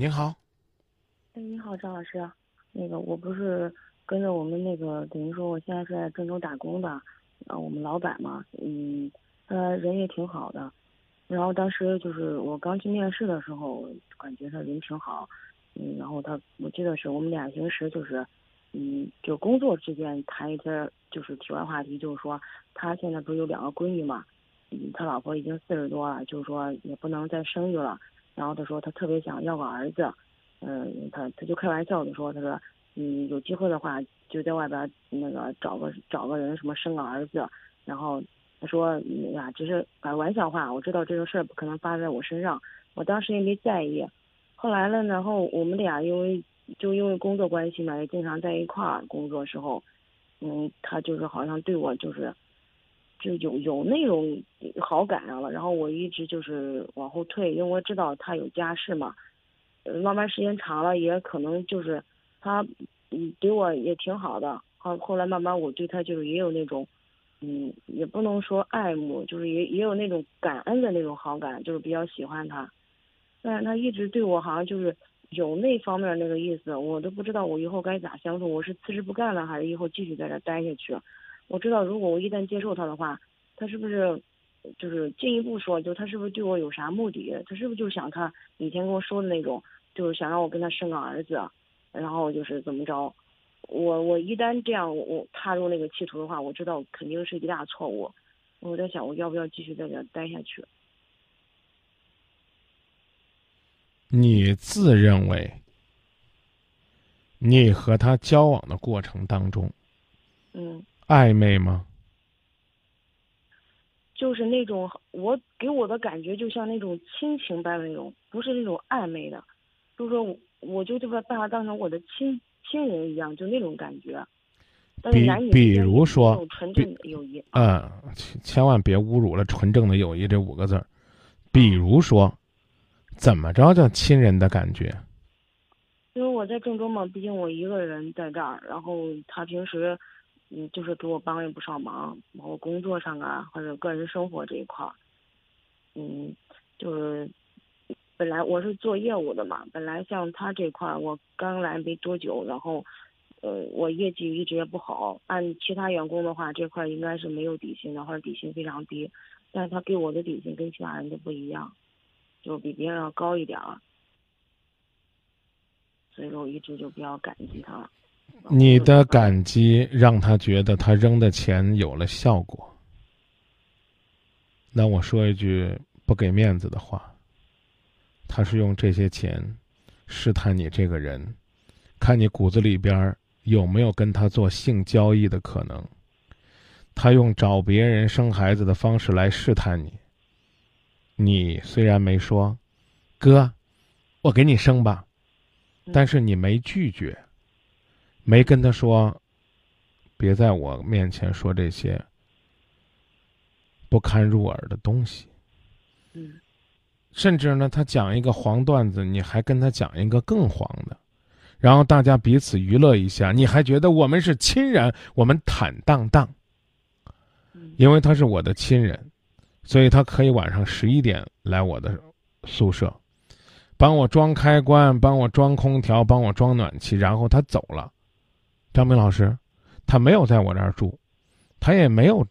您好，哎，你好，张老师，那个我不是跟着我们那个等于说我现在是在郑州打工的，啊，我们老板嘛，嗯，他人也挺好的，然后当时就是我刚去面试的时候，感觉他人挺好，嗯，然后他我记得是我们俩平时就是，嗯，就工作之间谈一些就是题外话题，就是说他现在不是有两个闺女嘛，嗯，他老婆已经四十多了，就是说也不能再生育了，然后他说他特别想要个儿子。嗯，他他就开玩笑的说，他说，嗯，有机会的话就在外边那个找个找个人什么生个儿子，然后他说，嗯呀，只是玩笑话，我知道这个事儿不可能发生在我身上，我当时也没在意。后来呢，然后我们俩因为就因为工作关系嘛，也经常在一块儿工作时候，嗯，他就是好像对我就是就有有那种好感上了，然后我一直就是往后退，因为我知道他有家室嘛。呃，慢慢时间长了，也可能就是他，嗯，对我也挺好的。后后来慢慢我对他就是也有那种，嗯，也不能说爱慕，就是也也有那种感恩的那种好感，就是比较喜欢他。但是他一直对我好像就是有那方面那个意思，我都不知道我以后该咋相处。我是辞职不干了，还是以后继续在这待下去？我知道如果我一旦接受他的话，他是不是？就是进一步说，就他是不是对我有啥目的？他是不是就是想他以前跟我说的那种，就是想让我跟他生个儿子，然后就是怎么着？我我一旦这样我踏入那个歧途的话，我知道肯定是一大错误。我在想，我要不要继续在这待下去？你自认为你和他交往的过程当中嗯，暧昧吗？就是那种我给我的感觉，就像那种亲情般的那种，不是那种暧昧的，就是说我我就这么把他当成我的亲亲人一样，就那种感觉。但是比男女之比如说纯正的友谊，嗯，千千万别侮辱了“纯正的友谊”这五个字儿。比如说，怎么着叫亲人的感觉？因为我在郑州嘛，毕竟我一个人在这儿，然后他平时，嗯，就是给我帮了不少忙，包括工作上啊，或者个人生活这一块儿，嗯，就是本来我是做业务的嘛，本来像他这块儿，我刚来没多久，然后，呃，我业绩一直也不好，按其他员工的话，这块儿应该是没有底薪的，或者底薪非常低，但是他给我的底薪跟其他人都不一样，就比别人要高一点儿。所以说我一直就比较感激他。你的感激让他觉得他扔的钱有了效果。那我说一句不给面子的话，他是用这些钱试探你这个人，看你骨子里边有没有跟他做性交易的可能。他用找别人生孩子的方式来试探你。你虽然没说，哥，我给你生吧，但是你没拒绝。没跟他说，别在我面前说这些不堪入耳的东西。嗯甚至呢，他讲一个黄段子，你还跟他讲一个更黄的，然后大家彼此娱乐一下，你还觉得我们是亲人，我们坦荡荡。嗯因为他是我的亲人，所以他可以晚上十一点来我的宿舍，帮我装开关，帮我装空调，帮我装暖气，然后他走了。张明老师，他没有在我这儿住，他也没有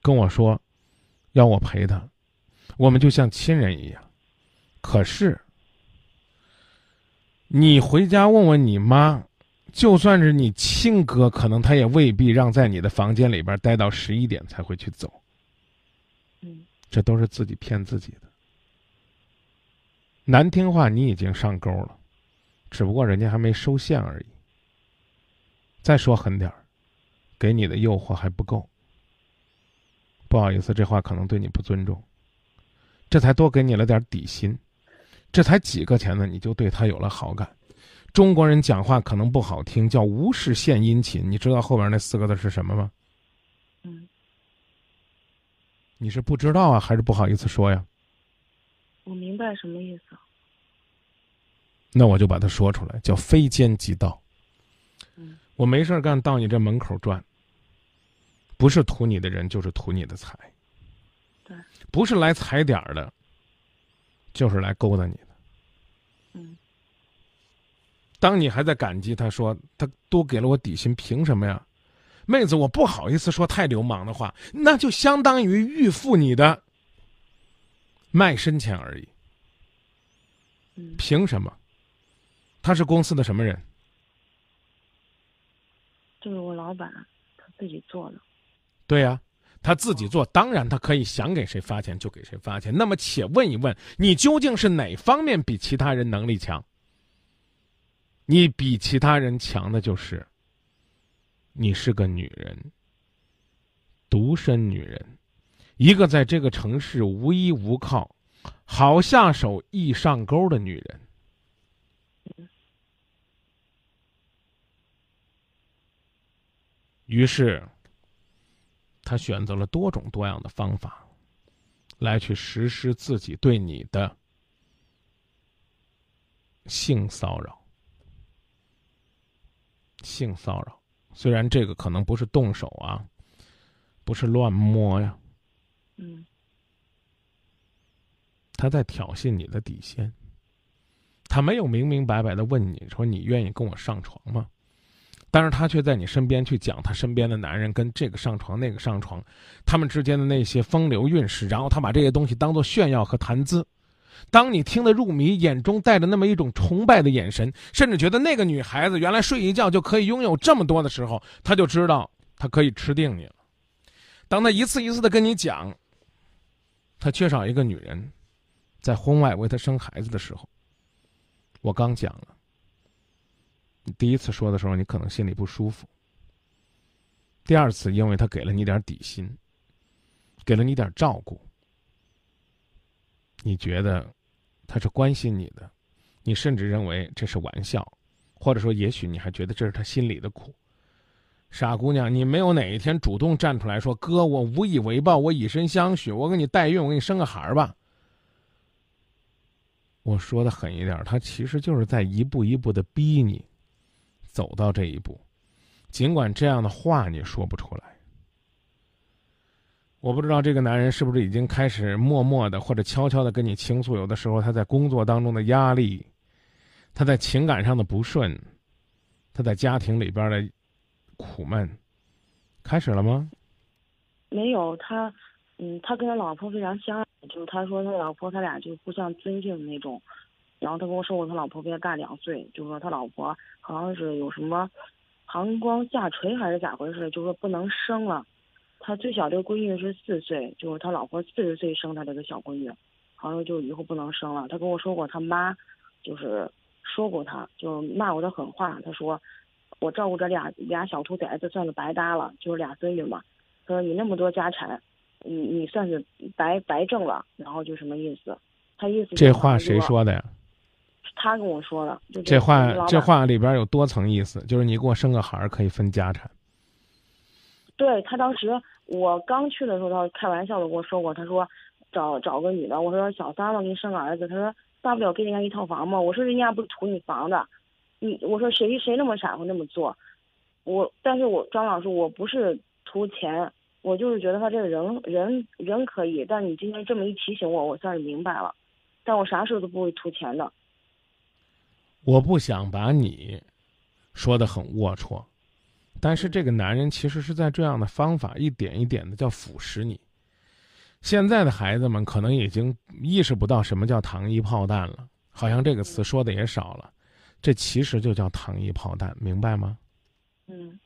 跟我说要我陪他，我们就像亲人一样。可是你回家问问你妈，就算是你亲哥，可能他也未必让在你的房间里边待到十一点才会去走。嗯这都是自己骗自己的。难听话，你已经上钩了，只不过人家还没收线而已。再说狠点儿，给你的诱惑还不够。不好意思，这话可能对你不尊重。这才多给你了点底薪，这才几个钱呢，你就对他有了好感。中国人讲话可能不好听，叫无事献殷勤。你知道后边那四个字是什么吗？嗯，你是不知道啊，还是不好意思说呀？我明白什么意思。那我就把它说出来，叫非奸即盗。嗯我没事儿干，到你这门口转，不是图你的人，就是图你的财。对，不是来踩点儿的，就是来勾搭你的。嗯当你还在感激他说他多给了我底薪，凭什么呀？妹子，我不好意思说太流氓的话，那就相当于预付你的卖身钱而已。嗯凭什么？他是公司的什么人？就是我老板他自己做的。对呀、他自己做，当然他可以想给谁发钱就给谁发钱。那么，且问一问，你究竟是哪方面比其他人能力强？你比其他人强的就是，你是个女人，独身女人，一个在这个城市无依无靠、好下手易上钩的女人。于是，他选择了多种多样的方法，来去实施自己对你的性骚扰。性骚扰，虽然这个可能不是动手啊，不是乱摸呀，嗯他在挑衅你的底线。他没有明明白白的问你说你愿意跟我上床吗？但是他却在你身边去讲他身边的男人跟这个上床那个上床，他们之间的那些风流韵事，然后他把这些东西当做炫耀和谈资。当你听得入迷，眼中带着那么一种崇拜的眼神，甚至觉得那个女孩子原来睡一觉就可以拥有这么多的时候，他就知道他可以吃定你了。当他一次一次的跟你讲，他缺少一个女人，在婚外为他生孩子的时候，我刚讲了。你第一次说的时候，你可能心里不舒服。第二次，因为他给了你点底薪，给了你点照顾，你觉得他是关心你的，你甚至认为这是玩笑，或者说，也许你还觉得这是他心里的苦。傻姑娘，你没有哪一天主动站出来说：“哥，我无以为报，我以身相许，我给你代孕，我给你生个孩儿吧。”我说的狠一点，他其实就是在一步一步的逼你走到这一步，尽管这样的话你说不出来。我不知道这个男人是不是已经开始默默的或者悄悄的跟你倾诉，有的时候他在工作当中的压力，他在情感上的不顺，他在家庭里边的苦闷，开始了吗？没有他，嗯，他跟他老婆非常相爱，就是他说他老婆他俩就互相尊敬的那种。然后他跟我说过，他老婆比他大两岁，就说他老婆好像是有什么膀胱下垂还是咋回事，就说不能生了。他最小这个闺女是四岁，就是他老婆四十岁生他这个小闺女，好像就以后不能生了。他跟我说过，他妈就是说过他，就骂过他狠话。他说我照顾这俩俩小兔崽子算是白搭了，就是俩孙女嘛。他说你那么多家产，你你算是白白挣了，然后就什么意思？他意思这话谁？说的呀？他跟我说的。就这话这话里边有多层意思，就是你给我生个孩儿可以分家产。对他当时我刚去的时候，他开玩笑的跟我说过，他说找找个女的，我说小三我，给你生个儿子，他说大不了给人家一套房嘛，我说人家不是图你房的，你我说谁谁那么傻会那么做，我但是我张老师我不是图钱，我就是觉得他这个人人人可以，但你今天这么一提醒我，我算是明白了，但我啥时候都不会图钱的，我不想把你说的很龌龊，但是这个男人其实是在这样的方法一点一点的叫腐蚀你。现在的孩子们可能已经意识不到什么叫糖衣炮弹了，好像这个词说的也少了，这其实就叫糖衣炮弹，明白吗？嗯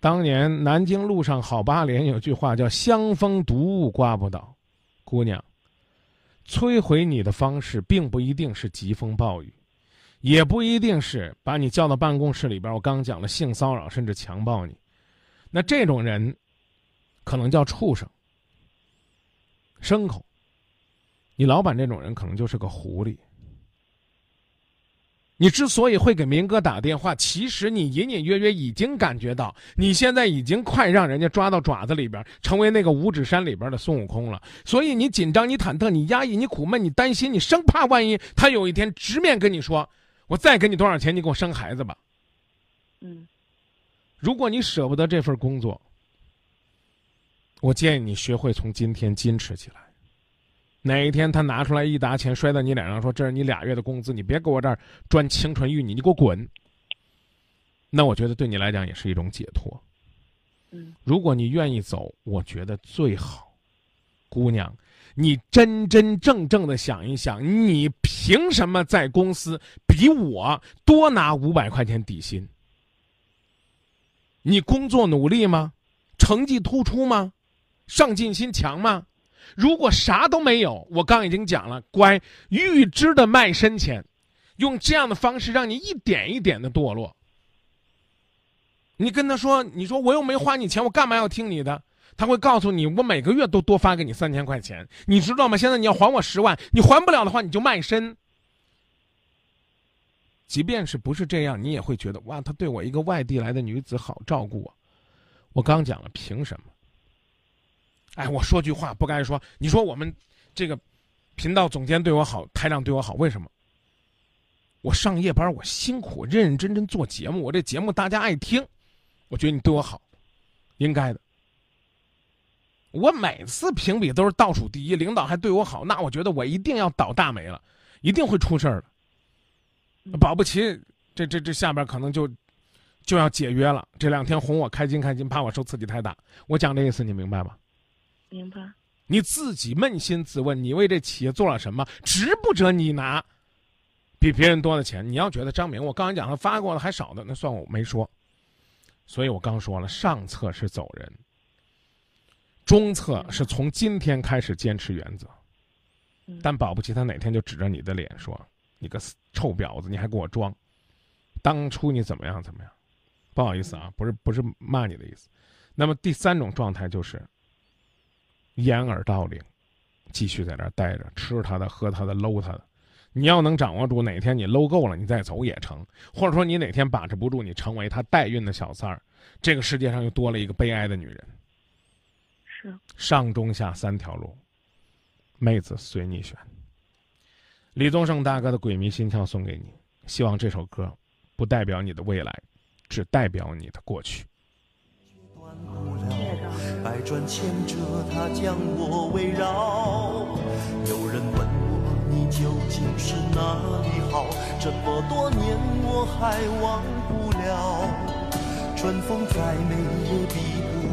当年南京路上好八连有句话叫“香风毒雾刮不倒”，姑娘，摧毁你的方式并不一定是疾风暴雨，也不一定是把你叫到办公室里边。我刚讲了性骚扰甚至强暴你，那这种人可能叫畜生、牲口。你老板这种人可能就是个狐狸。你之所以会给明哥打电话，其实你隐隐约约已经感觉到，你现在已经快让人家抓到爪子里边，成为那个五指山里边的孙悟空了。所以你紧张，你忐忑，你压抑，你苦闷，你担心，你生怕万一他有一天直面跟你说：“我再给你多少钱，你给我生孩子吧。嗯”如果你舍不得这份工作，我建议你学会从今天矜持起来。哪一天他拿出来一沓钱摔在你脸上，说这是你俩月的工资，你别给我这儿钻青春玉女，你给我滚。那我觉得对你来讲也是一种解脱。嗯，如果你愿意走，我觉得最好。姑娘，你真真正正的想一想，你凭什么在公司比我多拿五百块钱底薪？你工作努力吗？成绩突出吗？上进心强吗？如果啥都没有，我刚已经讲了，乖，预支的卖身钱，用这样的方式让你一点一点的堕落。你跟他说，你说我又没花你钱，我干嘛要听你的？他会告诉你，我每个月都多发给你三千块钱，你知道吗？现在你要还我十万，你还不了的话，你就卖身。即便是不是这样，你也会觉得哇，他对我一个外地来的女子好照顾我。我刚讲了，凭什么？哎，我说句话不该说。你说我们这个频道总监对我好，台长对我好，为什么？我上夜班，我辛苦，认认真真做节目，我这节目大家爱听，我觉得你对我好，应该的。我每次评比都是倒数第一，领导还对我好，那我觉得我一定要倒大霉了，一定会出事儿的。保不齐这这这下边可能就就要解约了。这两天哄我开心开心，怕我受刺激太大。我讲这意思你明白吗？明白。你自己扪心自问，你为这企业做了什么？值不值你拿比别人多的钱？你要觉得张明，我刚才讲他发过的还少的，那算我没说。所以我刚说了，上策是走人，中策是从今天开始坚持原则。但保不齐他哪天就指着你的脸说：“你个臭婊子，你还给我装！当初你怎么样怎么样？”不好意思啊，不是不是骂你的意思。那么第三种状态就是。掩耳盗铃，继续在那儿待着，吃他的，喝他的，搂他的。你要能掌握住，哪天你搂够了，你再走也成；或者说你哪天把持不住，你成为他代孕的小三儿，这个世界上又多了一个悲哀的女人。是上中下三条路，妹子随你选。李宗盛大哥的《鬼迷心窍》送给你，希望这首歌不代表你的未来，只代表你的过去。百转千折，它将我围绕。有人问我，你究竟是哪里好？这么多年我还忘不了。春风再美也比